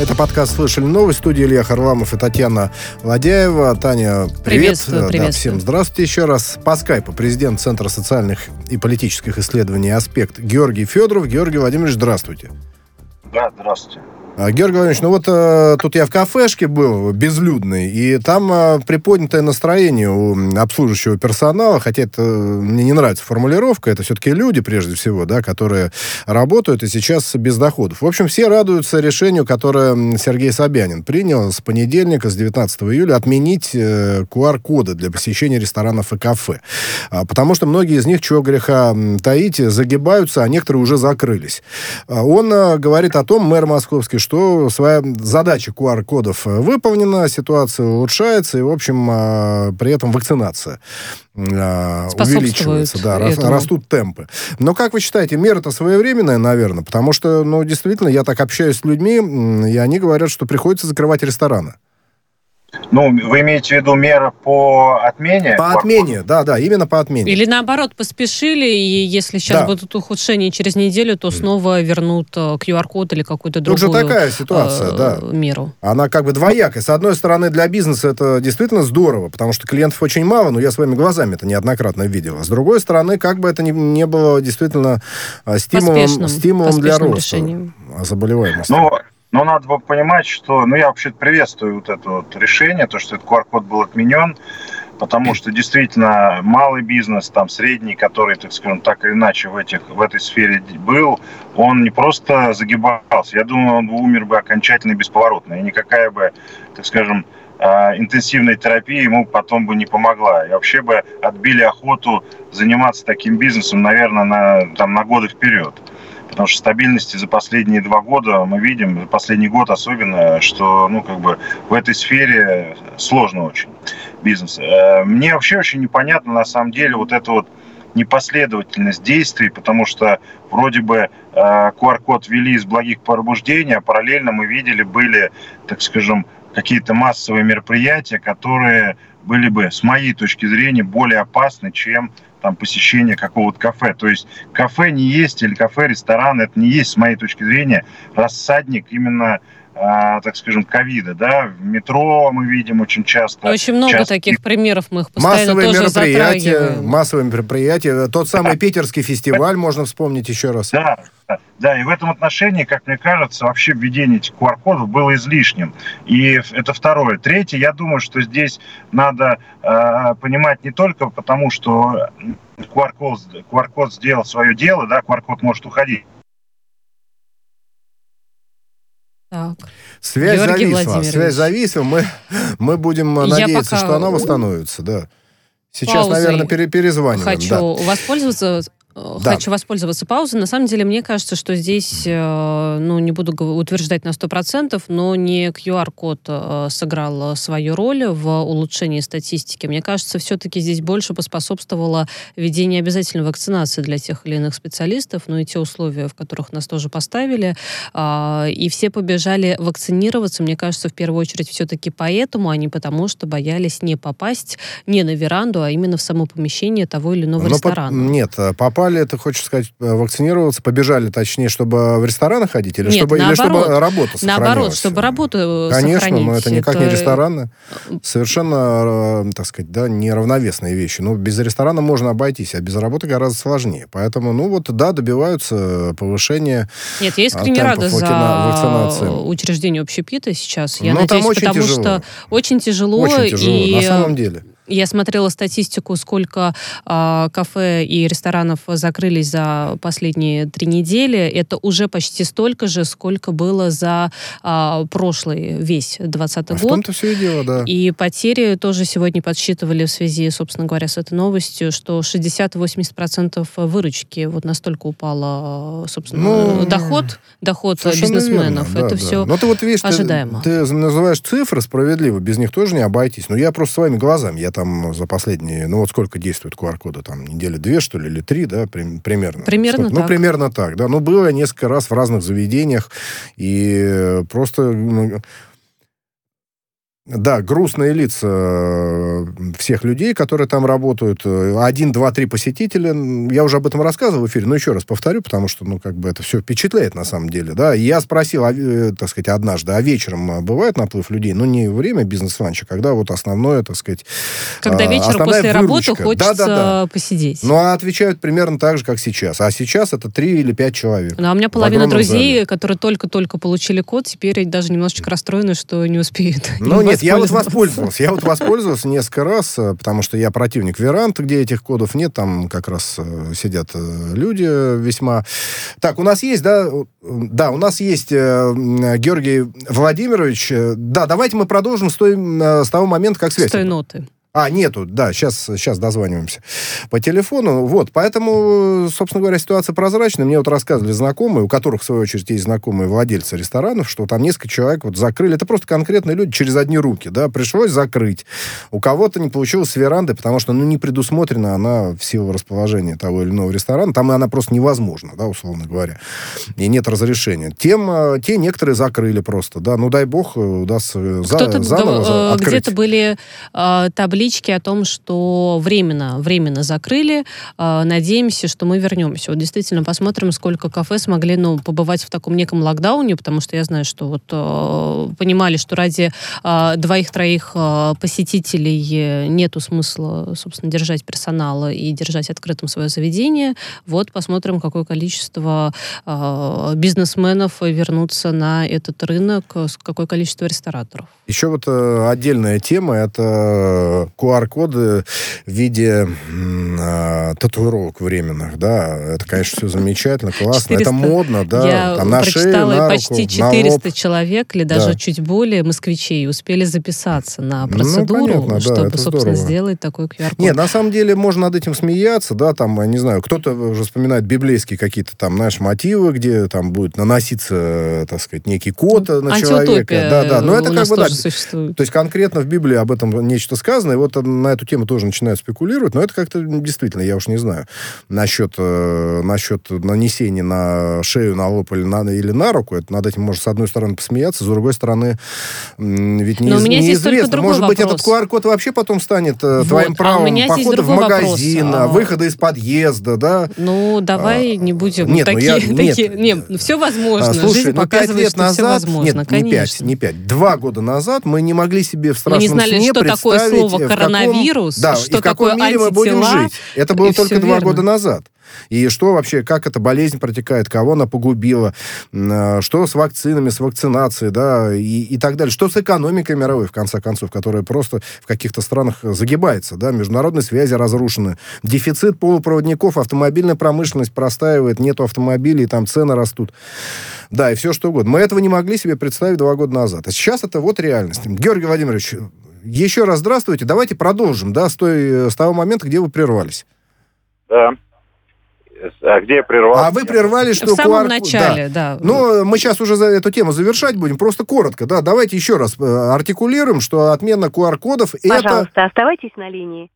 Это подкаст «Слышали новость». В студии Илья Харламов и Татьяна Ладяева. Таня, привет. Приветствую, приветствую. Да, всем здравствуйте еще раз. По скайпу президент Центра социальных и политических исследований «Аспект» Георгий Федоров. Георгий Владимирович, здравствуйте. Да, здравствуйте. А, Георгий Владимирович, ну вот э, тут я в кафешке был, безлюдный, и там э, приподнятое настроение у обслуживающего персонала, хотя это мне не нравится формулировка, это все-таки люди, прежде всего, да, которые работают и сейчас без доходов. В общем, все радуются решению, которое Сергей Собянин принял с понедельника, с 19 июля, отменить э, QR-коды для посещения ресторанов и кафе. А, потому что многие из них, чего греха таить, загибаются, а некоторые уже закрылись. А, он э, говорит о том, мэр московский, что своя задача QR-кодов выполнена, ситуация улучшается, и, в общем, а, при этом вакцинация а, увеличивается, да, этому. растут темпы. Но как вы считаете, мера-то своевременная, наверное, потому что, ну, действительно, я так общаюсь с людьми, и они говорят, что приходится закрывать рестораны. Ну, вы имеете в виду меры по отмене? По отмене, да, да, именно по отмене. Или наоборот, поспешили, и если сейчас да. будут ухудшения через неделю, то снова вернут QR-код э, или какую-то другую Тут же такая ситуация, э, да. меру. Она как бы двоякая. С одной стороны, для бизнеса это действительно здорово, потому что клиентов очень мало, но я своими глазами это неоднократно видел. А с другой стороны, как бы это ни, не было действительно э, стимулом, поспешным, стимулом для роста решением. заболеваемости. Ну, но надо бы понимать, что, ну, я вообще приветствую вот это вот решение, то, что этот QR-код был отменен, потому что действительно малый бизнес, там средний, который, так скажем, так или иначе в, этих, в этой сфере был, он не просто загибался, я думаю, он умер бы окончательно и бесповоротно, и никакая бы, так скажем, а, интенсивная терапия ему потом бы не помогла. И вообще бы отбили охоту заниматься таким бизнесом, наверное, на, там, на годы вперед. Потому что стабильности за последние два года мы видим, за последний год особенно, что ну, как бы в этой сфере сложно очень бизнес. Э, мне вообще очень непонятно на самом деле вот это вот непоследовательность действий, потому что вроде бы QR-код э, ввели из благих побуждений, а параллельно мы видели, были, так скажем, какие-то массовые мероприятия, которые были бы, с моей точки зрения, более опасны, чем там посещение какого-то кафе. То есть кафе не есть или кафе, ресторан, это не есть, с моей точки зрения, рассадник именно а, так скажем, ковида, да, в метро мы видим очень часто. Очень много часто... таких примеров, мы их постоянно массовые тоже мероприятия, затрагиваем. Массовые мероприятия, тот самый да. питерский фестиваль, можно вспомнить еще раз. Да, да, и в этом отношении, как мне кажется, вообще введение этих QR-кодов было излишним. И это второе. Третье, я думаю, что здесь надо э, понимать не только потому, что QR-код, QR-код сделал свое дело, да, QR-код может уходить Так. Связь Георгий зависла. Связь зависла. Мы, мы будем надеяться, что она восстановится, да. Сейчас, наверное, пере перезваниваем. Хочу да. воспользоваться да. Хочу воспользоваться паузой. На самом деле, мне кажется, что здесь, э, ну, не буду утверждать на 100%, но не QR-код э, сыграл свою роль в улучшении статистики. Мне кажется, все-таки здесь больше поспособствовало введение обязательной вакцинации для тех или иных специалистов, ну и те условия, в которых нас тоже поставили. А, и все побежали вакцинироваться, мне кажется, в первую очередь все-таки поэтому, а не потому, что боялись не попасть не на веранду, а именно в само помещение того или иного но ресторана. По- нет, попасть попали, ты хочешь сказать, э, вакцинироваться, побежали, точнее, чтобы в рестораны ходить? Или, Нет, чтобы, наоборот, или чтобы работа Наоборот, чтобы работу э, Конечно, сохранить. но это никак это... не рестораны. Совершенно, э, так сказать, да, неравновесные вещи. Ну, без ресторана можно обойтись, а без работы гораздо сложнее. Поэтому, ну вот, да, добиваются повышения Нет, я искренне рада за вакцинации. учреждение общепита сейчас. Я но надеюсь, очень потому тяжело. что очень тяжело. Очень тяжело, и... на самом деле. Я смотрела статистику, сколько э, кафе и ресторанов закрылись за последние три недели. Это уже почти столько же, сколько было за э, прошлый весь 20 а год. В том-то все и дело, да. И потери тоже сегодня подсчитывали в связи, собственно говоря, с этой новостью, что 60-80% выручки вот настолько упало, собственно, ну, доход, доход бизнесменов. Верно, да, Это да. все Но ты вот видишь, ожидаемо. Ты, ты называешь цифры справедливо, без них тоже не обойтись. Но я просто своими глазами, я там там за последние, ну вот сколько действует QR-коды, там недели две, что ли, или три, да, при, примерно. Примерно сколько? так. Ну, примерно так, да. Ну, было несколько раз в разных заведениях, и просто... Ну, да, грустные лица э, всех людей, которые там работают. Один, два, три посетителя. Я уже об этом рассказывал в эфире, но еще раз повторю, потому что, ну, как бы это все впечатляет на самом деле, да. И я спросил, а, так сказать, однажды, а вечером бывает наплыв людей? Ну, не время бизнес-ланча, когда вот основное, так сказать... Когда вечером после выручка. работы хочется да, да, да. посидеть. Ну, а отвечают примерно так же, как сейчас. А сейчас это три или пять человек. Ну, а у меня половина друзей, зале. которые только-только получили код, теперь даже немножечко расстроены, что не успеют. Ну, нет, я вот воспользовался. Я вот воспользовался несколько раз, э, потому что я противник Верант, где этих кодов нет, там как раз э, сидят э, люди весьма... Так, у нас есть, да, да, у нас есть Георгий Владимирович. Да, давайте мы продолжим с, той, с того момента, как связь. С той ноты. А, нету, да, сейчас, сейчас дозваниваемся по телефону. Вот, поэтому, собственно говоря, ситуация прозрачная. Мне вот рассказывали знакомые, у которых, в свою очередь, есть знакомые владельцы ресторанов, что там несколько человек вот закрыли. Это просто конкретные люди через одни руки, да, пришлось закрыть. У кого-то не получилось с веранды, потому что, ну, не предусмотрена она в силу расположения того или иного ресторана. Там она просто невозможна, да, условно говоря. И нет разрешения. Тем, э, те некоторые закрыли просто, да. Ну, дай бог, э, удастся за, заново э, Где-то были э, таблицы таблички о том, что временно, временно закрыли. Э, надеемся, что мы вернемся. Вот действительно посмотрим, сколько кафе смогли ну, побывать в таком неком локдауне, потому что я знаю, что вот э, понимали, что ради э, двоих-троих посетителей нету смысла, собственно, держать персонала и держать открытым свое заведение. Вот посмотрим, какое количество бизнесменов вернутся на этот рынок, какое количество рестораторов. Еще вот э, отдельная тема это QR-коды в виде э, татуировок временных, да, это, конечно, все замечательно, классно, 400, это модно, да, я там на шею, на руку, почти 400 человек или даже да. чуть более москвичей успели записаться на ну, процедуру, ну, понятно, чтобы, да, собственно, здорово. сделать такой QR-код. Нет, на самом деле можно над этим смеяться, да, там, не знаю, кто-то уже вспоминает библейские какие-то там, знаешь, мотивы, где там будет наноситься, так сказать, некий код на человека. Да, да, но это как бы, да, существует. То есть конкретно в Библии об этом нечто сказано, и вот на эту тему тоже начинают спекулировать, но это как-то действительно, я уж не знаю, насчет, э, насчет нанесения на шею, на лоб или на, или на руку, это над этим можно с одной стороны посмеяться, с другой стороны, ведь не, неизвестно. Может быть, этот QR-код вообще потом станет э, вот. твоим правом а похода в магазин, вопрос. А. выхода из подъезда, да? Ну, давай а, не будем нет, такие, ну я, такие... Нет, нет, все возможно. А, слушай, Жизнь ну, пять лет назад, все возможно, нет, конечно. не пять, не пять, два года назад мы не могли себе в страшном мы не знали, сне что такое слово коронавирус, каком, да, что и в каком мире мы будем жить. Это было только два года назад. И что вообще, как эта болезнь протекает, кого она погубила, а, что с вакцинами, с вакцинацией, да, и, и так далее. Что с экономикой мировой, в конце концов, которая просто в каких-то странах загибается, да, международные связи разрушены, дефицит полупроводников, автомобильная промышленность простаивает, нету автомобилей, там цены растут. Да, и все что угодно. Мы этого не могли себе представить два года назад. А сейчас это вот реальность. Георгий Владимирович, еще раз здравствуйте. Давайте продолжим, да, с, той, с того момента, где вы прервались. Да. А где я прервался? А вы прервали, что... В самом QR... начале, да. да. Ну, мы сейчас уже за эту тему завершать будем. Просто коротко, да. Давайте еще раз э, артикулируем, что отмена QR-кодов это... Пожалуйста, оставайтесь на линии.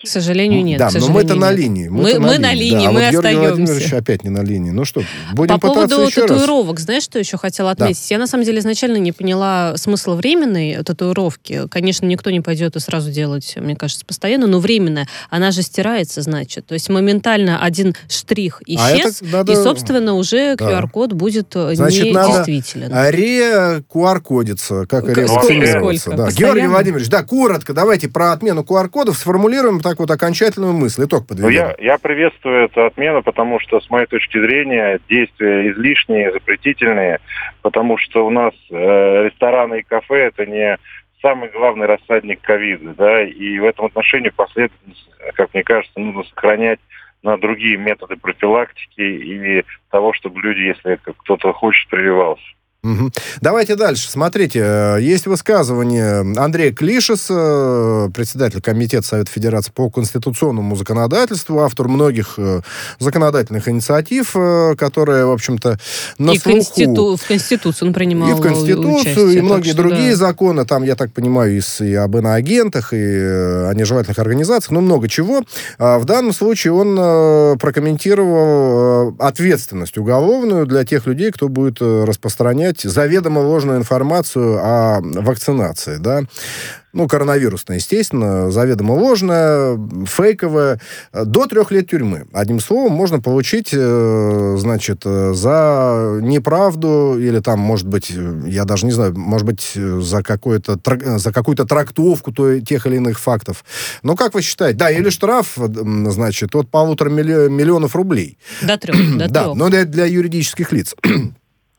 К сожалению, нет. Да, но мы-то на линии. Мы, мы на линии, да, мы а вот остаемся. Георгий Владимирович опять не на линии. Ну что, будем По пытаться поводу еще татуировок, раз. знаешь, что еще хотела отметить? Да. Я, на самом деле, изначально не поняла смысла временной татуировки. Конечно, никто не пойдет и сразу делать, мне кажется, постоянно, но временная, она же стирается, значит. То есть моментально один штрих а исчез, а это надо... и, собственно, уже QR-код да. будет значит, недействителен. Надо ре-QR-кодиться, как ревакцинируется. Да. Георгий Владимирович, да, коротко, давайте про отмену QR-кодов сформулируем так вот окончательно основную мысль, итог подведем. Ну, я, я приветствую эту отмену, потому что, с моей точки зрения, действия излишние, запретительные, потому что у нас э, рестораны и кафе – это не самый главный рассадник ковида, да, и в этом отношении последовательность, как мне кажется, нужно сохранять на другие методы профилактики и того, чтобы люди, если кто-то хочет, прививался. Угу. Давайте дальше. Смотрите, э, есть высказывание Андрея Клишеса, председатель Комитета Совета Федерации по конституционному законодательству, автор многих э, законодательных инициатив, э, которые, в общем-то, на и слуху... Конститу... в Конституцию он принимал И в Конституцию, участие, и многие другие да. законы, там, я так понимаю, и, и об иноагентах, и о нежелательных организациях, ну, много чего. А в данном случае он прокомментировал ответственность уголовную для тех людей, кто будет распространять распространять заведомо ложную информацию о вакцинации, да, ну, коронавирусная, естественно, заведомо ложная, фейковая, до трех лет тюрьмы. Одним словом, можно получить, э, значит, э, за неправду или там, может быть, я даже не знаю, может быть, за, какую-то за какую-то трактовку тех или иных фактов. Но как вы считаете? Да, или штраф, значит, от полутора миллионов рублей. До трех. До да, но для, для юридических лиц.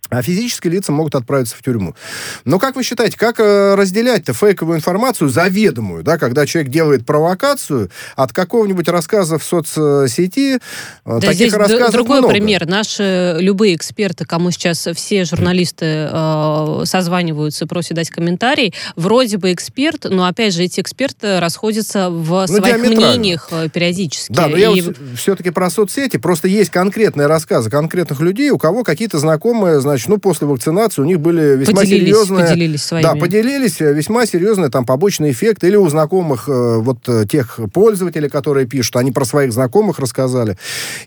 А физические лица могут отправиться в тюрьму. Но как вы считаете, как э, разделять-то фейковую информацию, заведомую, да, когда человек делает провокацию от какого-нибудь рассказа в соцсети? Э, да таких здесь рассказов другой много. пример. Наши любые эксперты, кому сейчас все журналисты э, созваниваются, просят дать комментарий, вроде бы эксперт, но опять же эти эксперты расходятся в ну, своих мнениях э, периодически. Да, но и... я вот все-таки про соцсети. Просто есть конкретные рассказы конкретных людей, у кого какие-то знакомые, значит, значит, ну, после вакцинации у них были весьма поделились, серьезные... Поделились своими. Да, поделились, э, весьма серьезные там побочные эффекты. Или у знакомых э, вот э, тех пользователей, которые пишут, они про своих знакомых рассказали.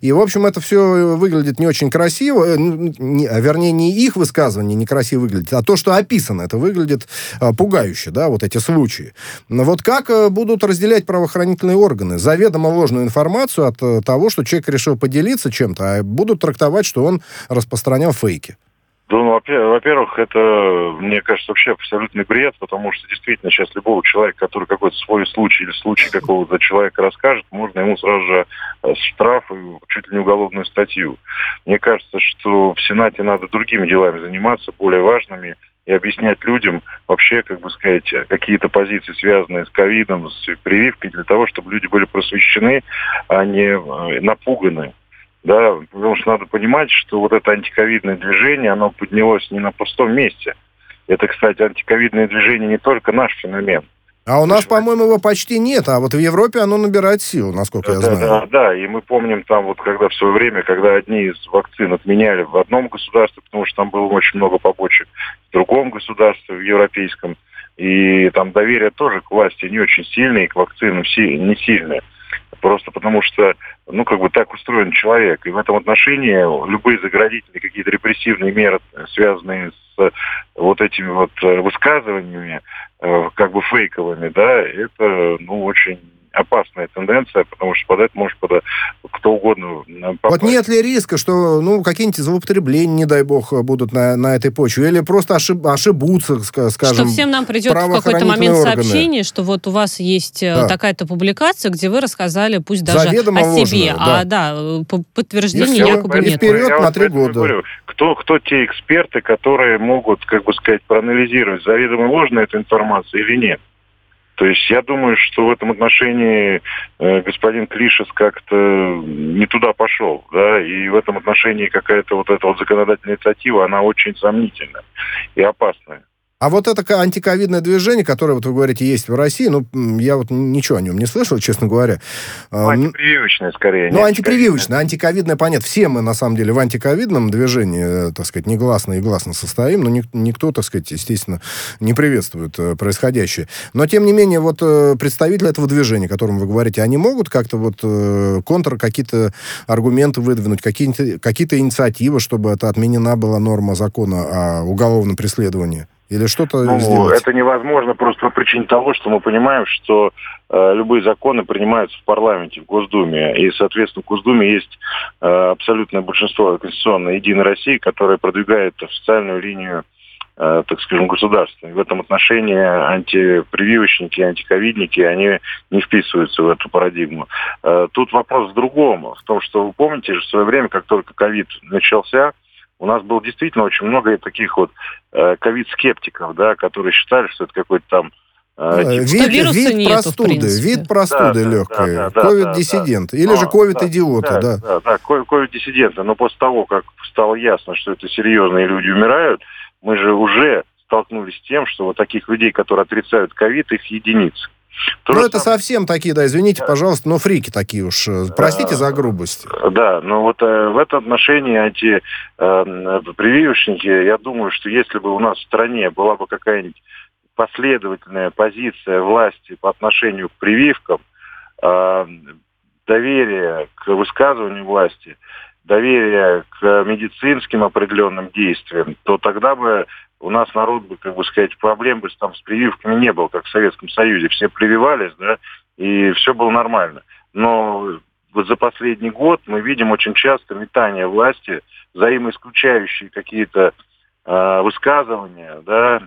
И, в общем, это все выглядит не очень красиво. Не, а вернее, не их высказывание некрасиво выглядит, а то, что описано, это выглядит пугающе, да, вот эти случаи. Но вот как будут разделять правоохранительные органы? Заведомо ложную информацию от того, что человек решил поделиться чем-то, а будут трактовать, что он распространял фейки. Ну, во-первых, это, мне кажется, вообще абсолютный бред, потому что действительно сейчас любого человека, который какой-то свой случай или случай какого-то человека расскажет, можно ему сразу же э, штраф и чуть ли не уголовную статью. Мне кажется, что в Сенате надо другими делами заниматься, более важными, и объяснять людям вообще, как бы сказать, какие-то позиции, связанные с ковидом, с прививкой, для того, чтобы люди были просвещены, а не э, напуганы да, потому что надо понимать, что вот это антиковидное движение, оно поднялось не на пустом месте. Это, кстати, антиковидное движение не только наш феномен. А у нас, по-моему, его почти нет, а вот в Европе оно набирает силу, насколько да, я знаю. Да, да, и мы помним там вот когда в свое время, когда одни из вакцин отменяли в одном государстве, потому что там было очень много побочек, в другом государстве, в европейском, и там доверие тоже к власти не очень сильное, и к вакцинам не сильное. Просто потому что ну, как бы так устроен человек. И в этом отношении любые заградительные какие-то репрессивные меры, связанные с вот этими вот э, высказываниями, э, как бы фейковыми, да, это, ну, очень опасная тенденция, потому что под это может под, кто угодно попасть. Вот нет ли риска, что ну, какие-нибудь злоупотребления, не дай бог, будут на, на этой почве? Или просто ошиб, ошибутся, скажем, Что всем нам придет в какой-то момент органы. сообщение, что вот у вас есть э, да. такая-то публикация, где вы рассказали, пусть даже Заведомо о себе, ложное, да. а да, подтверждения якобы и нет. вперед я на три года. Говорю, кто, кто те эксперты, которые могут, как бы сказать, проанализировать, заведомо ложная эта информация или нет? То есть я думаю, что в этом отношении э, господин Клишес как-то не туда пошел, да, и в этом отношении какая-то вот эта вот законодательная инициатива, она очень сомнительная и опасная. А вот это антиковидное движение, которое, вот вы говорите, есть в России, ну, я вот ничего о нем не слышал, честно говоря. Ну, антипрививочное, скорее. Ну, антипрививочное, антиковидное, понятно. Все мы, на самом деле, в антиковидном движении, э, так сказать, негласно и гласно состоим, но никто, так сказать, естественно, не приветствует э, происходящее. Но, тем не менее, вот э, представители этого движения, о котором вы говорите, они могут как-то вот контр, какие-то аргументы выдвинуть, какие-то какие инициативы, чтобы это отменена была норма закона о уголовном преследовании? Или что-то ну, сделать? Это невозможно просто по причине того, что мы понимаем, что э, любые законы принимаются в парламенте, в Госдуме. И, соответственно, в Госдуме есть э, абсолютное большинство конституционной Единой России, которое продвигает официальную линию э, так скажем, государства. И в этом отношении антипрививочники, антиковидники, они не вписываются в эту парадигму. Э, тут вопрос в другом, в том, что вы помните, в свое время, как только ковид начался, у нас было действительно очень много таких вот э, ковид-скептиков, да, которые считали, что это какой-то там э, ну, Типа, вид, вид нету, простуды, вид простуды да, легкой, да, да, ковид-диссидент, да, да, или же ковид-идиота, да. Да, да, ковид-диссиденты, но после того, как стало ясно, что это серьезные люди умирают, мы же уже столкнулись с тем, что вот таких людей, которые отрицают ковид, их единицы. То ну, это самое... совсем такие, да, извините, пожалуйста, но фрики такие уж. Э, простите за грубость. Да, но вот э, в этом отношении антипрививочники, э, я думаю, что если бы у нас в стране была бы какая-нибудь последовательная позиция власти по отношению к прививкам, э, доверие к высказыванию власти, доверие к медицинским определенным действиям, то тогда бы у нас народ бы, как бы сказать, проблем бы там с прививками не было, как в Советском Союзе. Все прививались, да, и все было нормально. Но вот за последний год мы видим очень часто метание власти, взаимоисключающие какие-то э, высказывания, да,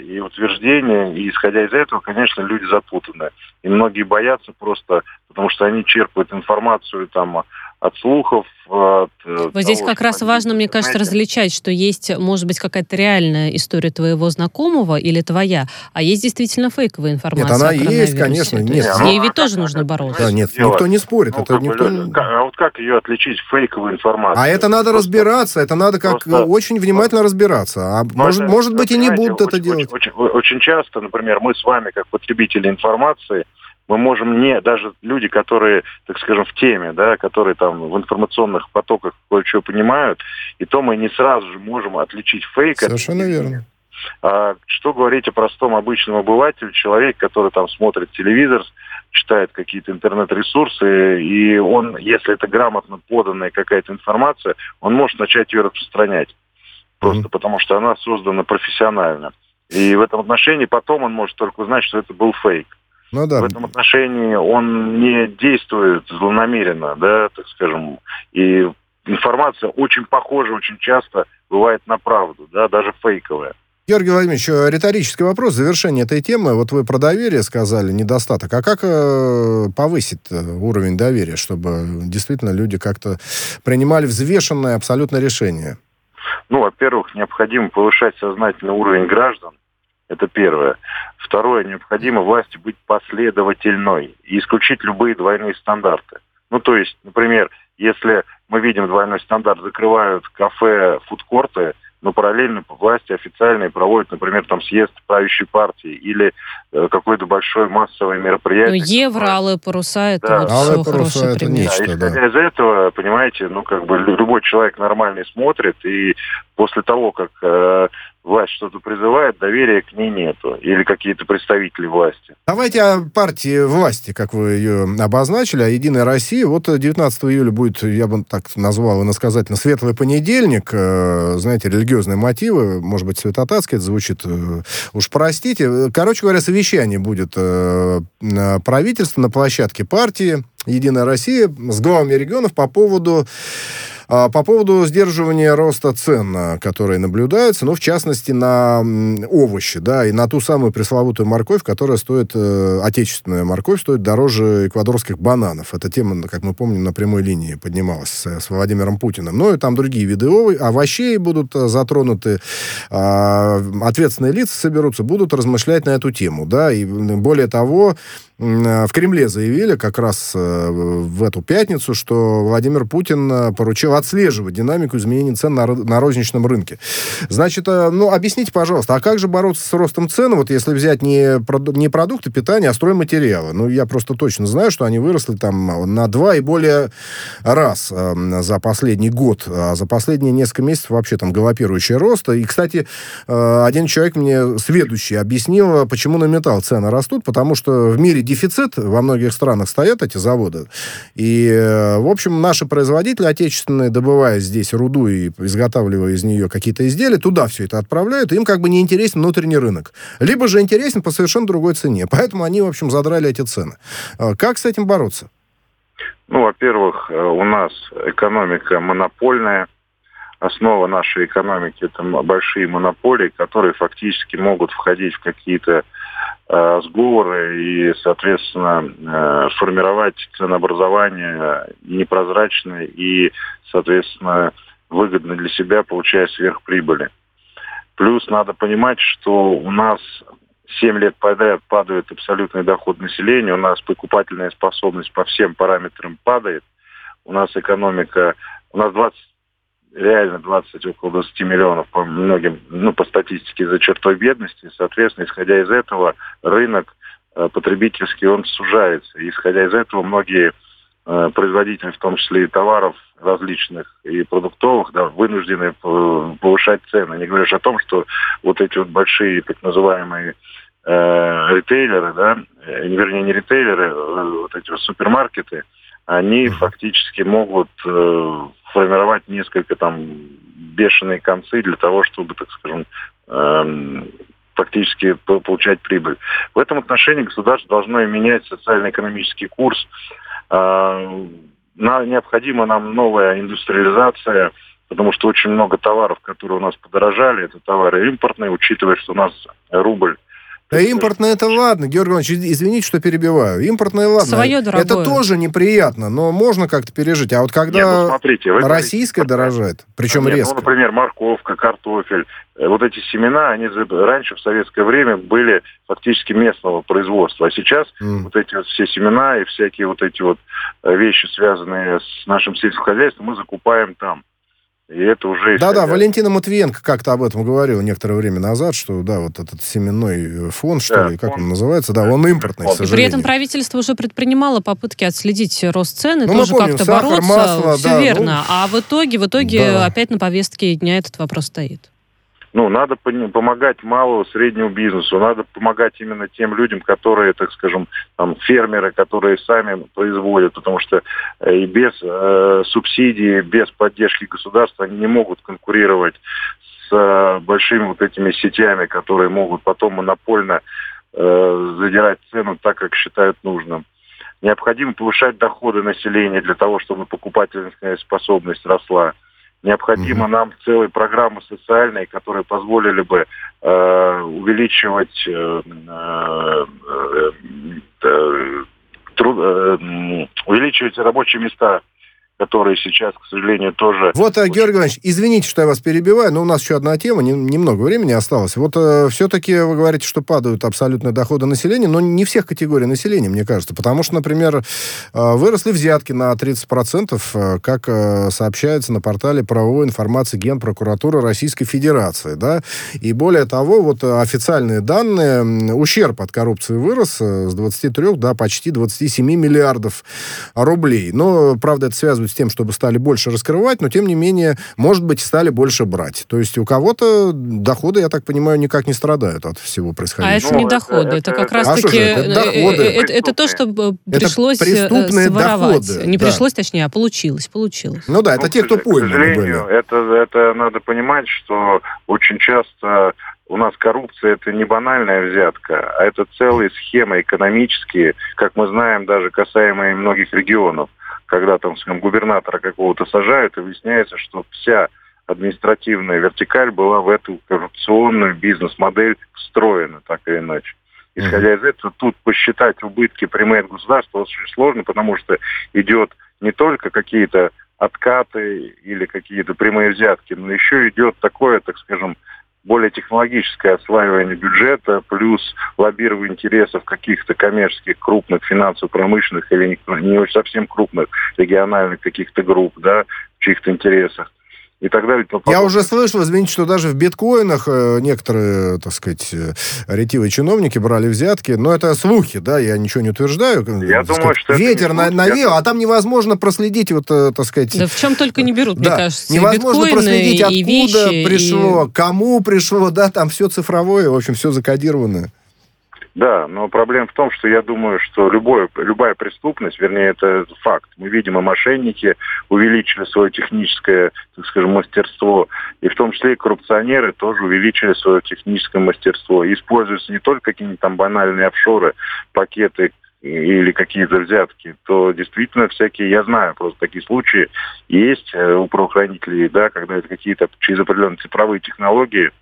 и утверждения, и исходя из этого, конечно, люди запутаны. И многие боятся просто, потому что они черпают информацию там от слухов, от... Э, вот того, здесь как раз важно, мне кажется, различать, что есть, может быть, какая-то реальная история твоего знакомого или твоя, а есть действительно фейковая информация. Нет, она есть, конечно. Нет, с ней ведь тоже нужно бороться. Да, нет, никто не спорит. Ну, это никто... Бы, а вот как ее отличить, фейковую информацию? А это надо Просто... разбираться, это надо как Просто... очень внимательно разбираться. А ну, может, может быть, и не будут очень, это делать. Очень, очень, очень часто, например, мы с вами, как потребители информации, мы можем не, даже люди, которые, так скажем, в теме, да, которые там в информационных потоках кое-что понимают, и то мы не сразу же можем отличить фейк. Совершенно от... верно. А что говорить о простом обычном обывателе, человек, который там смотрит телевизор, читает какие-то интернет-ресурсы, и он, если это грамотно поданная какая-то информация, он может начать ее распространять. Просто mm-hmm. потому что она создана профессионально. И в этом отношении потом он может только узнать, что это был фейк. Ну, да. В этом отношении он не действует злонамеренно, да, так скажем. И информация очень похожа, очень часто бывает на правду, да, даже фейковая. Георгий Владимирович, риторический вопрос, завершение этой темы. Вот вы про доверие сказали, недостаток. А как э, повысить э, уровень доверия, чтобы действительно люди как-то принимали взвешенное абсолютно решение? Ну, во-первых, необходимо повышать сознательный уровень граждан, это первое. Второе, необходимо власти быть последовательной и исключить любые двойные стандарты. Ну, то есть, например, если мы видим двойной стандарт, закрывают кафе, фудкорты, но параллельно власти официальные проводят, например, там съезд правящей партии или э, какое-то большое массовое мероприятие. Ну, евро, алые паруса, это да. вот алые все паруса, это пример. Нечто, да, исходя из этого, понимаете, ну, как бы любой человек нормальный смотрит, и после того, как э, власть что-то призывает, доверия к ней нету. Или какие-то представители власти. Давайте о партии власти, как вы ее обозначили, о «Единой России». Вот 19 июля будет, я бы так назвал иносказательно, «Светлый понедельник». Э, знаете, религиозные мотивы, может быть, святотатски это звучит, э, уж простите. Короче говоря, совещание будет э, правительства на площадке партии «Единая Россия» с главами регионов по поводу по поводу сдерживания роста цен, а, которые наблюдаются, ну, в частности, на овощи, да, и на ту самую пресловутую морковь, которая стоит, э, отечественная морковь стоит дороже эквадорских бананов. Эта тема, как мы помним, на прямой линии поднималась с, с Владимиром Путиным. Ну, и там другие виды овощей будут э, затронуты, а, ответственные лица соберутся, будут размышлять на эту тему, да, и более того, Э, в Кремле заявили как раз в эту пятницу, что Владимир Путин поручил отслеживать динамику изменений цен на, на розничном рынке. Значит, ну, объясните, пожалуйста, а как же бороться с ростом цен, вот если взять не, не продукты питания, а стройматериалы? Ну, я просто точно знаю, что они выросли там на два и более раз за последний год. А за последние несколько месяцев вообще там галопирующий рост. И, кстати, один человек мне, следующий, объяснил, почему на металл цены растут, потому что в мире дефицит, во многих странах стоят эти заводы. И, э, в общем, наши производители отечественные, добывая здесь руду и изготавливая из нее какие-то изделия, туда все это отправляют, им как бы не интересен внутренний рынок. Либо же интересен по совершенно другой цене. Поэтому они, в общем, задрали эти цены. А как с этим бороться? Ну, во-первых, э, у нас экономика монопольная. Основа нашей экономики – это большие монополии, которые фактически могут входить в какие-то Э, сговоры и, соответственно, э, формировать ценообразование непрозрачное и, соответственно, выгодно для себя, получая сверхприбыли. Плюс надо понимать, что у нас 7 лет подряд падает абсолютный доход населения, у нас покупательная способность по всем параметрам падает, у нас экономика, у нас 20 реально 20, около 20 миллионов по многим, ну, по статистике за чертой бедности. Соответственно, исходя из этого, рынок э, потребительский, он сужается. Исходя из этого, многие э, производители, в том числе и товаров различных и продуктовых, да, вынуждены повышать цены. Не говоришь о том, что вот эти вот большие так называемые э, ритейлеры, да, э, вернее не ритейлеры, э, вот эти вот супермаркеты, они фактически могут э, формировать несколько там бешеные концы для того, чтобы, так скажем, э, фактически получать прибыль. В этом отношении государство должно менять социально-экономический курс. Э, необходима нам новая индустриализация, потому что очень много товаров, которые у нас подорожали, это товары импортные, учитывая, что у нас рубль да импортное это ладно, Георгий Иванович, извините, что перебиваю. Импортное ладно. Свое дорогое. Это тоже неприятно, но можно как-то пережить. А вот когда Нет, ну, смотрите, российское дорожает, причем Нет, ну, резко. Ну, например, морковка, картофель, э, вот эти семена, они раньше в советское время были фактически местного производства, а сейчас mm. вот эти вот все семена и всякие вот эти вот э, вещи, связанные с нашим сельским хозяйством, мы закупаем там. И это уже... Да-да, Валентина Матвиенко как-то об этом говорила некоторое время назад, что, да, вот этот семенной фонд, что да, ли, как фонд. он называется, да, он импортный, к сожалению. При этом правительство уже предпринимало попытки отследить рост цены, ну, тоже как-то бороться, масло, все да, верно. Ну, а в итоге, в итоге да. опять на повестке дня этот вопрос стоит. Ну, надо помогать малому, среднему бизнесу, надо помогать именно тем людям, которые, так скажем, там, фермеры, которые сами производят, потому что э, и без э, субсидий, без поддержки государства они не могут конкурировать с э, большими вот этими сетями, которые могут потом монопольно э, задирать цену так, как считают нужным. Необходимо повышать доходы населения для того, чтобы покупательная способность росла. Необходимо mm-hmm. нам целые программы социальные, которые позволили бы э, увеличивать э, э, э, труд, э, увеличивать рабочие места которые сейчас, к сожалению, тоже... Вот, очень... Георгий Иванович, извините, что я вас перебиваю, но у нас еще одна тема, не, немного времени осталось. Вот э, все-таки вы говорите, что падают абсолютные доходы населения, но не всех категорий населения, мне кажется. Потому что, например, э, выросли взятки на 30%, э, как э, сообщается на портале правовой информации Генпрокуратуры Российской Федерации. Да? И более того, вот официальные данные, ущерб от коррупции вырос э, с 23 до почти 27 миллиардов рублей. Но, правда, это связывается с тем, чтобы стали больше раскрывать, но тем не менее, может быть, стали больше брать. То есть у кого-то доходы, я так понимаю, никак не страдают от всего происходящего. А это не доходы, это, это как раз-таки... А это, доходы? Это, это то, что пришлось преступные своровать. Доходы, не да. пришлось, точнее, а получилось, получилось. Ну да, это ну, те, кто пойманы были. Это, это надо понимать, что очень часто у нас коррупция это не банальная взятка, а это целые схемы экономические, как мы знаем, даже касаемые многих регионов когда там, скажем, губернатора какого-то сажают, и выясняется, что вся административная вертикаль была в эту коррупционную бизнес-модель встроена, так или иначе. Исходя из этого, тут посчитать убытки прямые от государства очень сложно, потому что идет не только какие-то откаты или какие-то прямые взятки, но еще идет такое, так скажем, более технологическое осваивание бюджета, плюс лоббирование интересов каких-то коммерческих, крупных, финансово-промышленных или не, не совсем крупных региональных каких-то групп, да, в чьих-то интересах и так далее. Я уже слышал, извините, что даже в биткоинах э, некоторые, так сказать, э, ретивые чиновники брали взятки, но это слухи, да, я ничего не утверждаю. Я думаю, сказать, что Ветер на, навеял, а там невозможно проследить, вот, э, так сказать... Да в чем только не берут, да, мне кажется. Невозможно проследить, откуда вещи, пришло, и... кому пришло, да, там все цифровое, в общем, все закодированное. Да, но проблема в том, что я думаю, что любое, любая преступность, вернее, это факт. Мы видим, и мошенники увеличили свое техническое, так скажем, мастерство, и в том числе и коррупционеры тоже увеличили свое техническое мастерство. И используются не только какие-нибудь там банальные офшоры, пакеты или какие-то взятки, то действительно всякие, я знаю просто такие случаи есть э, у правоохранителей, да, когда это какие-то через определенные цифровые технологии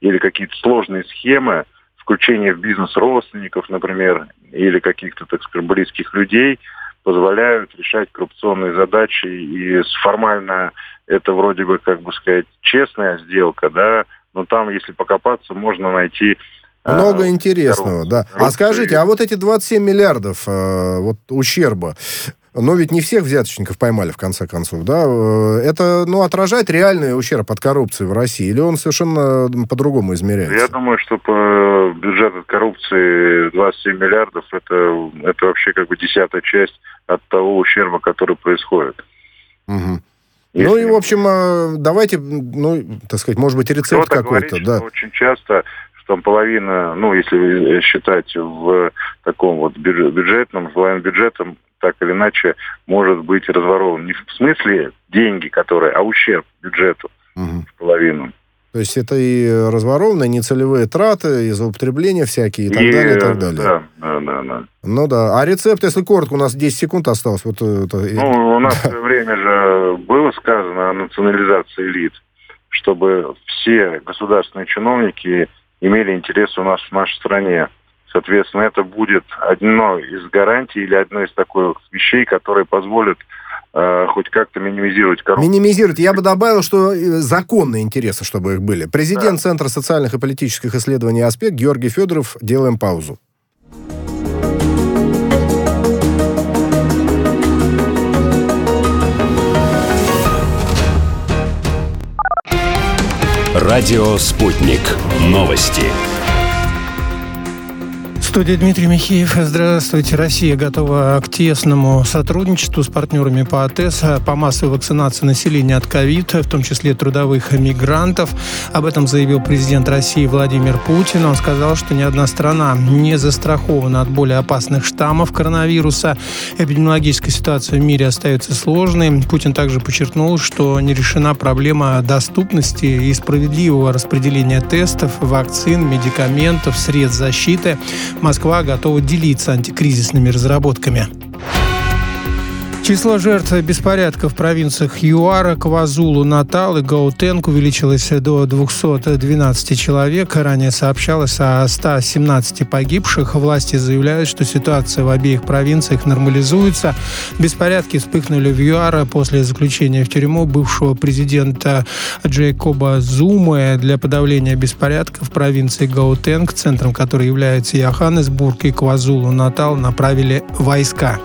или какие-то сложные схемы, включение в бизнес родственников, например, или каких-то, так скажем, близких людей позволяют решать коррупционные задачи. И формально это вроде бы, как бы сказать, честная сделка, да, но там, если покопаться, можно найти много а, интересного, да. А скажите, а вот эти 27 миллиардов э, вот ущерба, но ведь не всех взяточников поймали, в конце концов, да? Э, это, ну, отражает реальный ущерб от коррупции в России? Или он совершенно по-другому измеряется? Я думаю, что по бюджету от коррупции 27 миллиардов это, это вообще как бы десятая часть от того ущерба, который происходит. Угу. Если... Ну и, в общем, э, давайте, ну, так сказать, может быть, рецепт какой-то, да. Очень часто там половина, ну, если считать в таком вот бюджетном, половина бюджетом так или иначе может быть разворован. Не в смысле деньги, которые, а ущерб бюджету угу. в половину. То есть это и разворованы, нецелевые траты, и злоупотребления всякие, и так и, далее, и так далее. Да, да, да, да. Ну да. А рецепт, если коротко, у нас 10 секунд осталось. Вот это... Ну, у нас в время же было сказано о национализации элит, чтобы все государственные чиновники имели интерес у нас в нашей стране. Соответственно, это будет одно из гарантий или одно из таких вещей, которые позволят Э, хоть как-то минимизировать коррупцию. Минимизировать. Я бы добавил, что э, законные интересы, чтобы их были. Президент да. Центра социальных и политических исследований «Аспект» Георгий Федоров. Делаем паузу. Радио «Спутник». Новости студии Дмитрий Михеев. Здравствуйте. Россия готова к тесному сотрудничеству с партнерами по АТС по массовой вакцинации населения от ковид, в том числе трудовых мигрантов. Об этом заявил президент России Владимир Путин. Он сказал, что ни одна страна не застрахована от более опасных штаммов коронавируса. Эпидемиологическая ситуация в мире остается сложной. Путин также подчеркнул, что не решена проблема доступности и справедливого распределения тестов, вакцин, медикаментов, средств защиты. Москва готова делиться антикризисными разработками. Число жертв беспорядков в провинциях ЮАРа, Квазулу, Натал и Гаутенг увеличилось до 212 человек. Ранее сообщалось о 117 погибших. Власти заявляют, что ситуация в обеих провинциях нормализуется. Беспорядки вспыхнули в ЮАРа после заключения в тюрьму бывшего президента Джейкоба Зумы для подавления беспорядков в провинции Гаутенг, центром которой является Йоханнесбург и Квазулу, Натал, направили войска.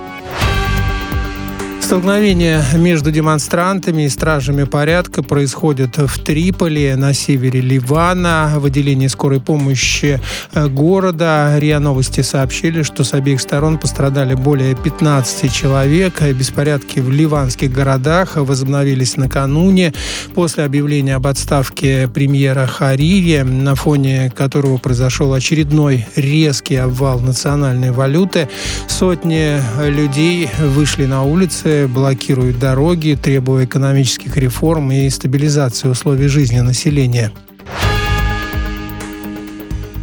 Столкновение между демонстрантами и стражами порядка происходит в Триполи, на севере Ливана. В отделении скорой помощи э, города РИА Новости сообщили, что с обеих сторон пострадали более 15 человек. Беспорядки в ливанских городах возобновились накануне после объявления об отставке премьера Харири, на фоне которого произошел очередной резкий обвал национальной валюты. Сотни людей вышли на улицы блокируют дороги, требуя экономических реформ и стабилизации условий жизни населения.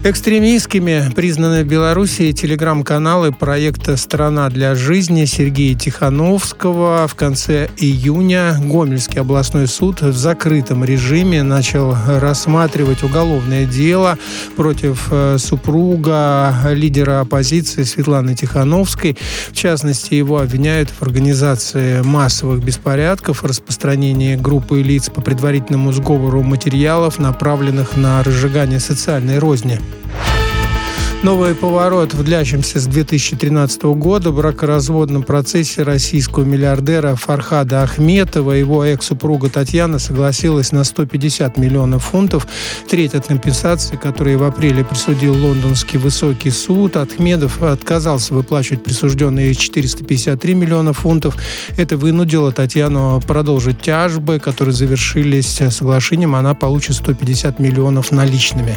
Экстремистскими признаны в Беларуси телеграм-каналы проекта «Страна для жизни» Сергея Тихановского. В конце июня Гомельский областной суд в закрытом режиме начал рассматривать уголовное дело против э, супруга лидера оппозиции Светланы Тихановской. В частности, его обвиняют в организации массовых беспорядков, распространении группы лиц по предварительному сговору материалов, направленных на разжигание социальной розни. Новый поворот в длящемся с 2013 года бракоразводном процессе российского миллиардера Фархада Ахметова. Его экс-супруга Татьяна согласилась на 150 миллионов фунтов, треть от компенсации, которую в апреле присудил лондонский высокий суд. Ахмедов отказался выплачивать присужденные 453 миллиона фунтов. Это вынудило Татьяну продолжить тяжбы, которые завершились соглашением. Она получит 150 миллионов наличными.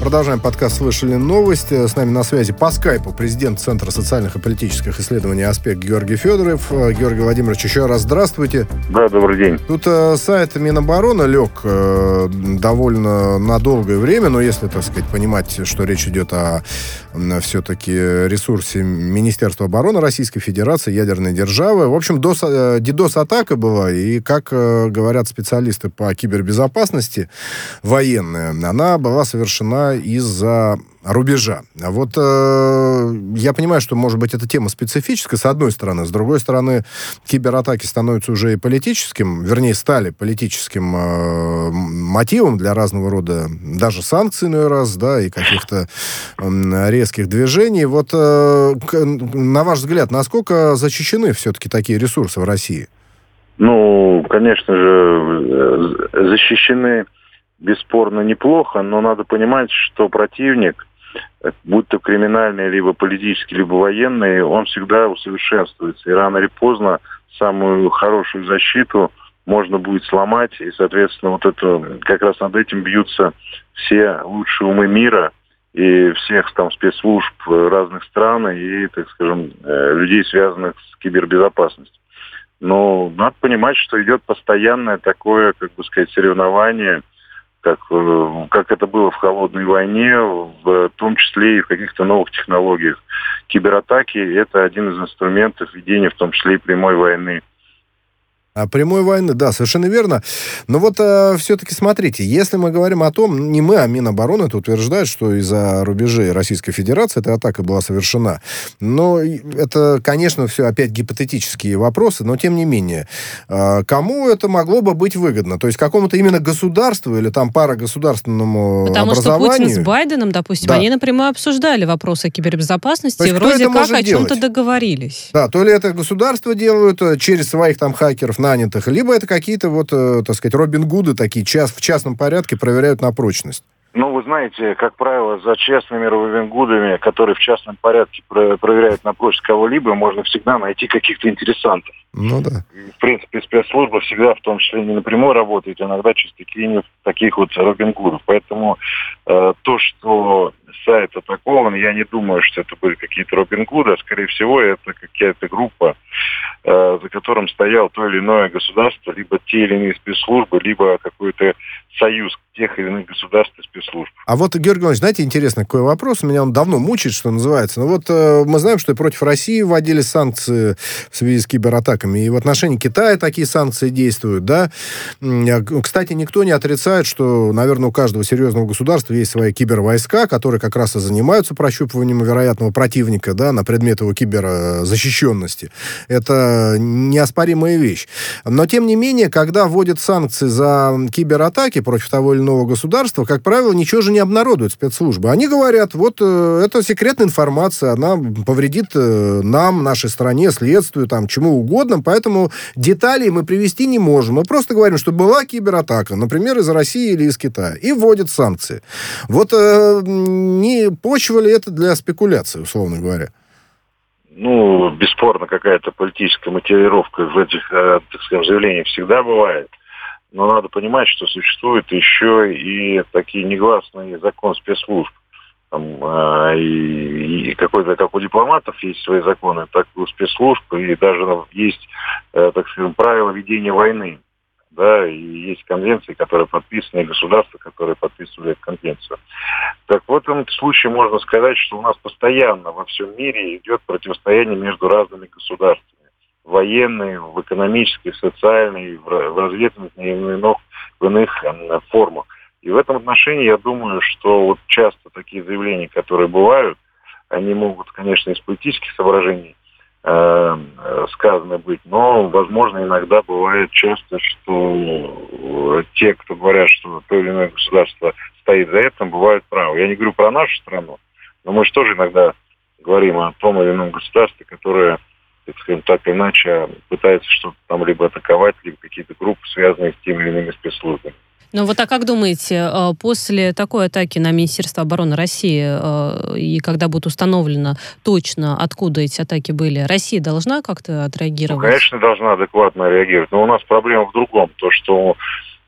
Продолжаем подкаст «Слышали новости». С нами на связи по скайпу президент Центра социальных и политических исследований «Аспект» Георгий Федоров. Э, Георгий Владимирович, еще раз здравствуйте. Да, добрый день. Тут э, сайт Минобороны лег э, довольно на долгое время, но если, так сказать, понимать, что речь идет о э, все-таки ресурсе Министерства обороны Российской Федерации, ядерной державы. В общем, дос, э, DDoS-атака была, и, как э, говорят специалисты по кибербезопасности военные, она была совершена из-за рубежа. А вот э, я понимаю, что, может быть, эта тема специфическая, с одной стороны. С другой стороны, кибератаки становятся уже и политическим, вернее, стали политическим э, мотивом для разного рода, даже санкций, иной раз, да, и каких-то э, резких движений. Вот, э, на ваш взгляд, насколько защищены все-таки такие ресурсы в России? Ну, конечно же, э, защищены бесспорно неплохо, но надо понимать, что противник, будь то криминальный, либо политический, либо военный, он всегда усовершенствуется. И рано или поздно самую хорошую защиту можно будет сломать. И, соответственно, вот это, как раз над этим бьются все лучшие умы мира и всех там спецслужб разных стран и, так скажем, э, людей, связанных с кибербезопасностью. Но надо понимать, что идет постоянное такое, как бы сказать, соревнование, как, э, как это было в холодной войне, в том числе и в каких-то новых технологиях. Кибератаки – это один из инструментов ведения, в том числе и прямой войны. А прямой войны, да, совершенно верно. Но вот э, все-таки смотрите, если мы говорим о том, не мы, а Минобороны это утверждает, что из-за рубежей Российской Федерации эта атака была совершена. Но это, конечно, все опять гипотетические вопросы, но тем не менее, э, кому это могло бы быть выгодно? То есть какому-то именно государству или там парагосударственному Потому образованию? что Путин с Байденом, допустим, да. они напрямую обсуждали вопросы кибербезопасности и вроде как о чем-то договорились. Да, то ли это государство делают э, через своих там хакеров на нанятых, либо это какие-то вот, э, так сказать, Робин Гуды такие, час, в частном порядке проверяют на прочность. Ну, вы знаете, как правило, за честными Робин Гудами, которые в частном порядке проверяют на прочность кого-либо, можно всегда найти каких-то интересантов. Ну да. В принципе, спецслужба всегда, в том числе, не напрямую работает, иногда через такие, таких вот Робин Гудов. Поэтому э, то, что сайт атакован, я не думаю, что это были какие-то Робин Гуды, а скорее всего это какая-то группа, э, за которым стоял то или иное государство, либо те или иные спецслужбы, либо какой-то союз тех или иных государств и спецслужб. А вот, Георгий Иванович, знаете, интересный какой вопрос, меня он давно мучает, что называется. Ну вот э, мы знаем, что против России вводили санкции в связи с кибератаками, и в отношении Китая такие санкции действуют, да. Кстати, никто не отрицает, что, наверное, у каждого серьезного государства есть свои кибервойска, которые как раз и занимаются прощупыванием вероятного противника, да, на предмет его киберзащищенности. Это неоспоримая вещь. Но, тем не менее, когда вводят санкции за кибератаки против того или иного государства, как правило, ничего же не обнародуют спецслужбы. Они говорят, вот э, это секретная информация, она повредит э, нам, нашей стране, следствию, там, чему угодно, поэтому деталей мы привести не можем. Мы просто говорим, что была кибератака, например, из России или из Китая, и вводят санкции. Вот э, не почва ли это для спекуляции, условно говоря? Ну, бесспорно, какая-то политическая мотивировка в этих, э, так скажем, заявлениях всегда бывает. Но надо понимать, что существует еще и такие негласные закон спецслужб. Там, э, и, и какой-то, как у дипломатов есть свои законы, так и у спецслужб, и даже есть, э, так скажем, правила ведения войны. Да, и есть конвенции, которые подписаны, и государства, которые подписывали эту конвенцию. Так в этом случае можно сказать, что у нас постоянно во всем мире идет противостояние между разными государствами военной, в экономической, в в разведывательных и в иных, в иных формах. И в этом отношении я думаю, что вот часто такие заявления, которые бывают, они могут, конечно, из политических соображений э, сказано быть, но, возможно, иногда бывает часто, что те, кто говорят, что то или иное государство стоит за этим, бывают правы. Я не говорю про нашу страну, но мы же тоже иногда говорим о том или ином государстве, которое так скажем так, иначе пытается что-то там либо атаковать, либо какие-то группы, связанные с теми или иными спецслужбами. Ну вот а как думаете, э, после такой атаки на Министерство обороны России, э, и когда будет установлено точно, откуда эти атаки были, Россия должна как-то отреагировать? Ну, конечно, должна адекватно реагировать. Но у нас проблема в другом. То, что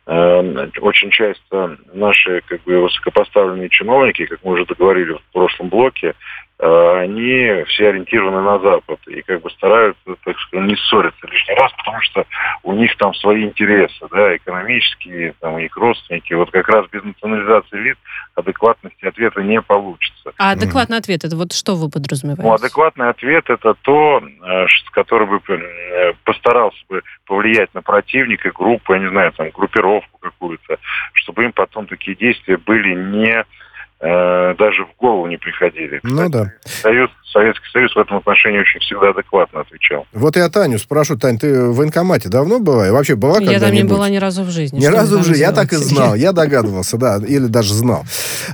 э, очень часто наши как бы, высокопоставленные чиновники, как мы уже договорили в прошлом блоке, они все ориентированы на Запад и как бы стараются, так сказать, не ссориться лишний раз, потому что у них там свои интересы, да, экономические, там, их родственники. Вот как раз без национализации лиц адекватности ответа не получится. А адекватный mm. ответ, это вот что вы подразумеваете? Ну, адекватный ответ это то, э, который бы э, постарался бы повлиять на противника, группу, я не знаю, там, группировку какую-то, чтобы им потом такие действия были не э, даже в голову не приходили. Ну Кстати, ну да. Союз, Советский Союз в этом отношении очень всегда адекватно отвечал. Вот я Таню спрошу. Тань, ты в военкомате давно была? И вообще была когда-нибудь? Я там не была ни разу в жизни. Ни разу в жизни. Я так и знал. Я догадывался, да. Или даже знал.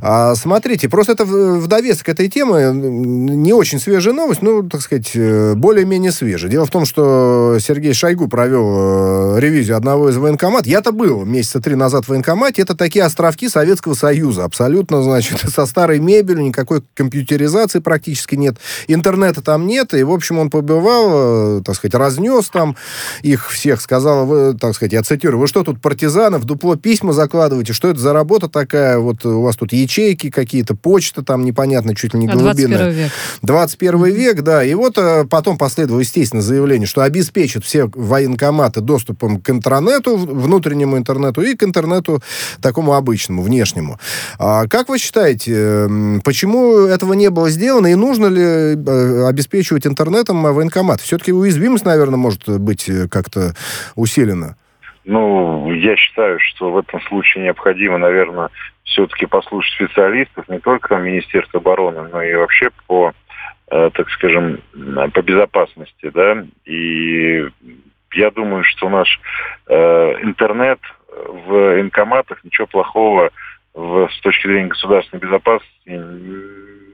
А, смотрите, просто это в довесок этой темы не очень свежая новость, ну, так сказать, э, более-менее свежая. Дело в том, что Сергей Шойгу провел э, ревизию одного из военкоматов. Я-то был месяца три назад в военкомате. Это такие островки Советского Союза. Абсолютно, значит, со старой мебелью, никакой компьютеризации практически нет. Интернета там нет, и, в общем, он побывал, э, так сказать, разнес там их всех, сказал, вы, так сказать, я цитирую, вы что тут, партизаны, в дупло письма закладываете, что это за работа такая, вот у вас тут ячейки какие-то, почта там непонятно, чуть ли не голубиная. 21 век. 21 век, да, и вот э, потом последовало, естественно, заявление, что обеспечат все военкоматы доступом к интернету, внутреннему интернету и к интернету такому обычному, внешнему. А как вы считаете, почему этого не было сделано и нужно ли э, обеспечивать интернетом военкомат? Все-таки уязвимость, наверное, может быть э, как-то усилена. Ну, я считаю, что в этом случае необходимо, наверное, все-таки послушать специалистов, не только Министерства обороны, но и вообще по, э, так скажем, по безопасности, да. И я думаю, что наш э, интернет в военкоматах ничего плохого с точки зрения государственной безопасности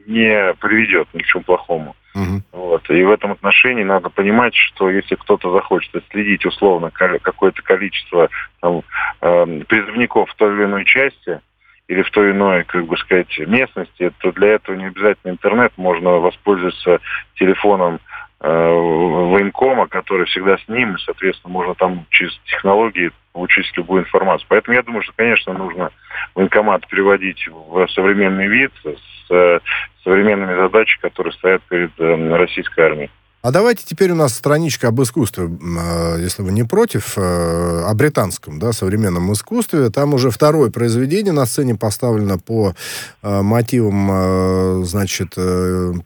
не приведет ни к чему плохому. Угу. Вот. И в этом отношении надо понимать, что если кто-то захочет отследить условно какое-то количество там, э, призывников в той или иной части или в той иной, как бы сказать, местности, то для этого не обязательно интернет, можно воспользоваться телефоном э, военкома, который всегда с ним, и, соответственно, можно там через технологии получить любую информацию. Поэтому я думаю, что, конечно, нужно военкомат переводить в современный вид с э, современными задачами, которые стоят перед э, российской армией. А давайте теперь у нас страничка об искусстве, э, если вы не против, о британском, да, современном искусстве. Там уже второе произведение на сцене поставлено по мотивам, значит,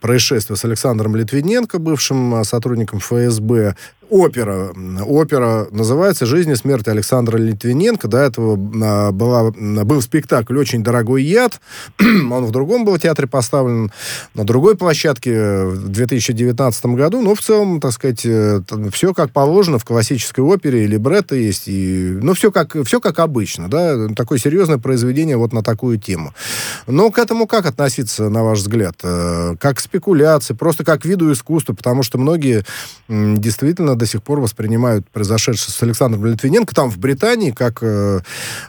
происшествия с Александром Литвиненко, бывшим сотрудником ФСБ опера. Опера называется «Жизнь и смерть Александра Литвиненко». До этого а, была, был спектакль «Очень дорогой яд». Он в другом был театре поставлен, на другой площадке в 2019 году. Но в целом, так сказать, э, все как положено в классической опере. И либретто есть, и... Ну, все как, все как обычно, да. Такое серьезное произведение вот на такую тему. Но к этому как относиться, на ваш взгляд? Э, как к спекуляции, просто как к виду искусства? Потому что многие действительно до сих пор воспринимают произошедшее с Александром Литвиненко там, в Британии, как э,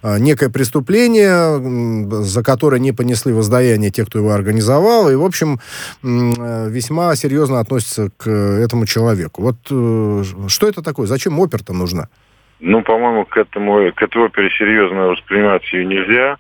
э, некое преступление, за которое не понесли воздаяние те, кто его организовал, и, в общем, э, весьма серьезно относятся к этому человеку. Вот э, что это такое? Зачем опер-то нужна? Ну, по-моему, к этому, к этой опере серьезно воспринимать ее нельзя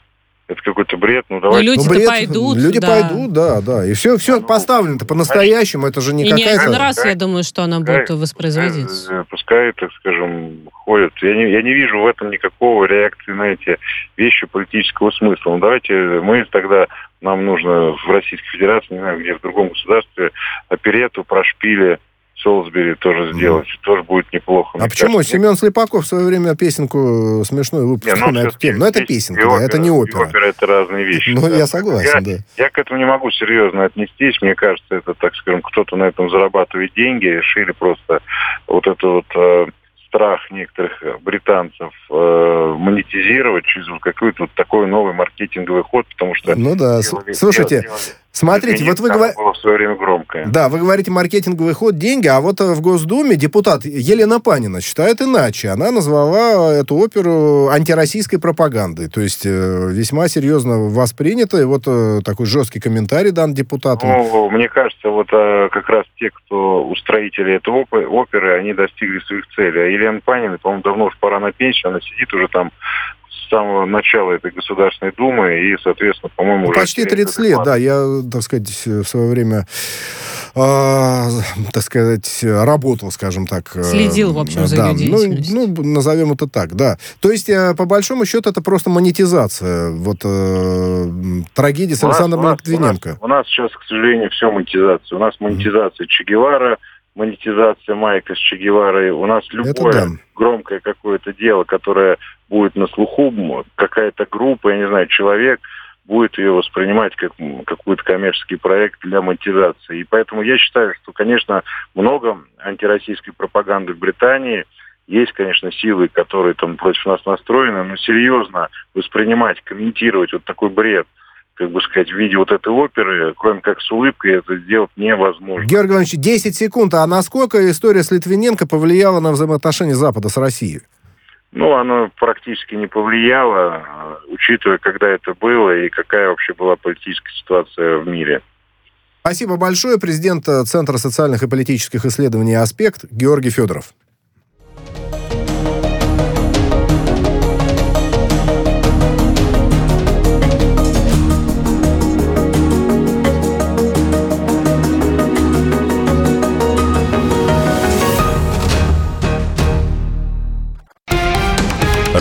это какой-то бред. Ну, давайте. Ну, люди ну, бред, пойдут. Люди да. пойдут, да, да. И все, все ну, поставлено-то по-настоящему. Это же не и какая-то... не один раз, я думаю, что она пускай, будет воспроизводиться. Пускай, пускай, так скажем, ходят. Я не, я не вижу в этом никакого реакции на эти вещи политического смысла. Ну, давайте мы тогда, нам нужно в Российской Федерации, не знаю, где в другом государстве, оперету про шпили Солсбери тоже сделать, mm. тоже будет неплохо. А почему? Кажется, Семен Слепаков в свое время песенку смешную выпустил ну, на эту тему. Но это песенка, да, это не опера. опера это разные вещи. Ну, да. я согласен, я, да. Я к этому не могу серьезно отнестись. Мне кажется, это, так скажем, кто-то на этом зарабатывает деньги, решили просто вот это вот э, страх некоторых британцев э, монетизировать через вот какой-то вот такой новый маркетинговый ход, потому что... Ну да, делали, слушайте, делали, Смотрите, вот вы говорите... в свое время громкое. Да, вы говорите маркетинговый ход, деньги, а вот э, в Госдуме депутат Елена Панина считает иначе. Она назвала эту оперу антироссийской пропагандой. То есть э, весьма серьезно воспринято. И вот э, такой жесткий комментарий дан депутату. Ну, мне кажется, вот как раз те, кто устроители этой оперы, они достигли своих целей. А Елена Панина, по-моему, давно уж пора на пенсию, она сидит уже там с самого начала этой Государственной Думы и, соответственно, по-моему, ну, Почти 30 лет, да. Я, так сказать, в свое время э, так сказать, работал, скажем так. Э, Следил, в общем, за да, ее ну, ну, назовем это так, да. То есть, э, по большому счету, это просто монетизация вот э, трагедии с Александром Литвиненко. У, у нас сейчас, к сожалению, все монетизация. У нас монетизация Че Гевара, монетизация Майка с Че Геварой. У нас любое да. громкое какое-то дело, которое будет на слуху, какая-то группа, я не знаю, человек будет ее воспринимать как какой-то коммерческий проект для монетизации. И поэтому я считаю, что, конечно, много антироссийской пропаганды в Британии. Есть, конечно, силы, которые там против нас настроены, но серьезно воспринимать, комментировать вот такой бред – как бы сказать, в виде вот этой оперы, кроме как с улыбкой, это сделать невозможно. Георгий Иванович, 10 секунд. А насколько история с Литвиненко повлияла на взаимоотношения Запада с Россией? Ну, оно практически не повлияло, учитывая, когда это было и какая вообще была политическая ситуация в мире. Спасибо большое. Президент Центра социальных и политических исследований «Аспект» Георгий Федоров.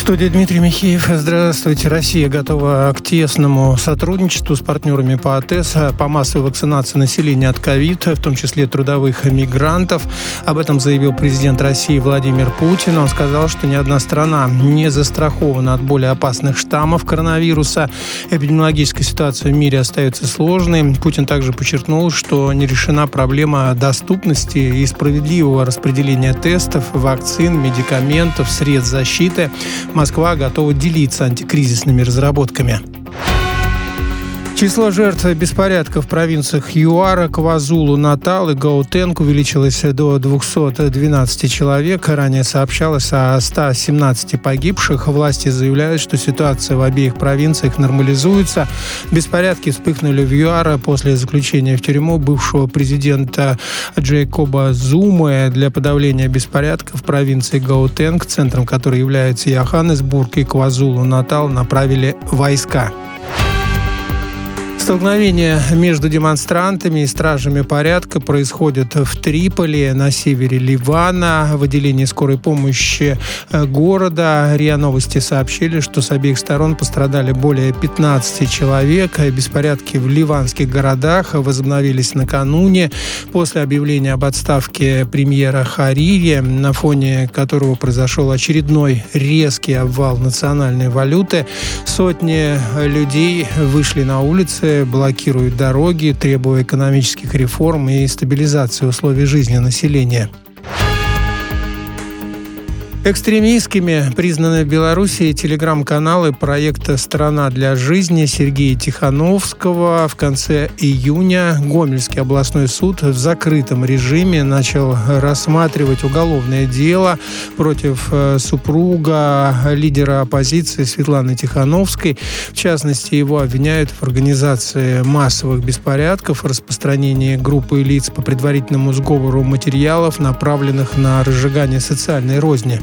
студии Дмитрий Михеев. Здравствуйте. Россия готова к тесному сотрудничеству с партнерами по АТС по массовой вакцинации населения от ковид, в том числе трудовых мигрантов. Об этом заявил президент России Владимир Путин. Он сказал, что ни одна страна не застрахована от более опасных штаммов коронавируса. Эпидемиологическая ситуация в мире остается сложной. Путин также подчеркнул, что не решена проблема доступности и справедливого распределения тестов, вакцин, медикаментов, средств защиты. Москва готова делиться антикризисными разработками. Число жертв беспорядков в провинциях Юара, Квазулу, Натал и Гаутенг увеличилось до 212 человек. Ранее сообщалось о 117 погибших. Власти заявляют, что ситуация в обеих провинциях нормализуется. Беспорядки вспыхнули в Юара после заключения в тюрьму бывшего президента Джейкоба Зумы для подавления беспорядков в провинции Гаутенг, центром которой является Йоханнесбург и Квазулу, Натал, направили войска. Столкновение между демонстрантами и стражами порядка происходит в Триполи, на севере Ливана, в отделении скорой помощи э, города. РИА Новости сообщили, что с обеих сторон пострадали более 15 человек. Беспорядки в ливанских городах возобновились накануне после объявления об отставке премьера Харири, на фоне которого произошел очередной резкий обвал национальной валюты. Сотни людей вышли на улицы блокируют дороги, требуя экономических реформ и стабилизации условий жизни населения. Экстремистскими признаны в Беларуси телеграм-каналы проекта «Страна для жизни» Сергея Тихановского. В конце июня Гомельский областной суд в закрытом режиме начал рассматривать уголовное дело против э, супруга лидера оппозиции Светланы Тихановской. В частности, его обвиняют в организации массовых беспорядков, распространении группы лиц по предварительному сговору материалов, направленных на разжигание социальной розни.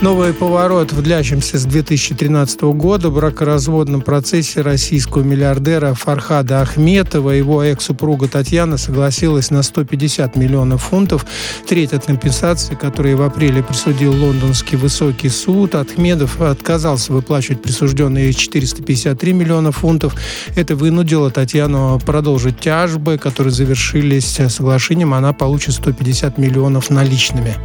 Новый поворот в длящемся с 2013 года бракоразводном процессе российского миллиардера Фархада Ахметова. Его экс-супруга Татьяна согласилась на 150 миллионов фунтов, треть от компенсации, которые в апреле присудил лондонский высокий суд. Ахмедов отказался выплачивать присужденные 453 миллиона фунтов. Это вынудило Татьяну продолжить тяжбы, которые завершились соглашением. Она получит 150 миллионов наличными.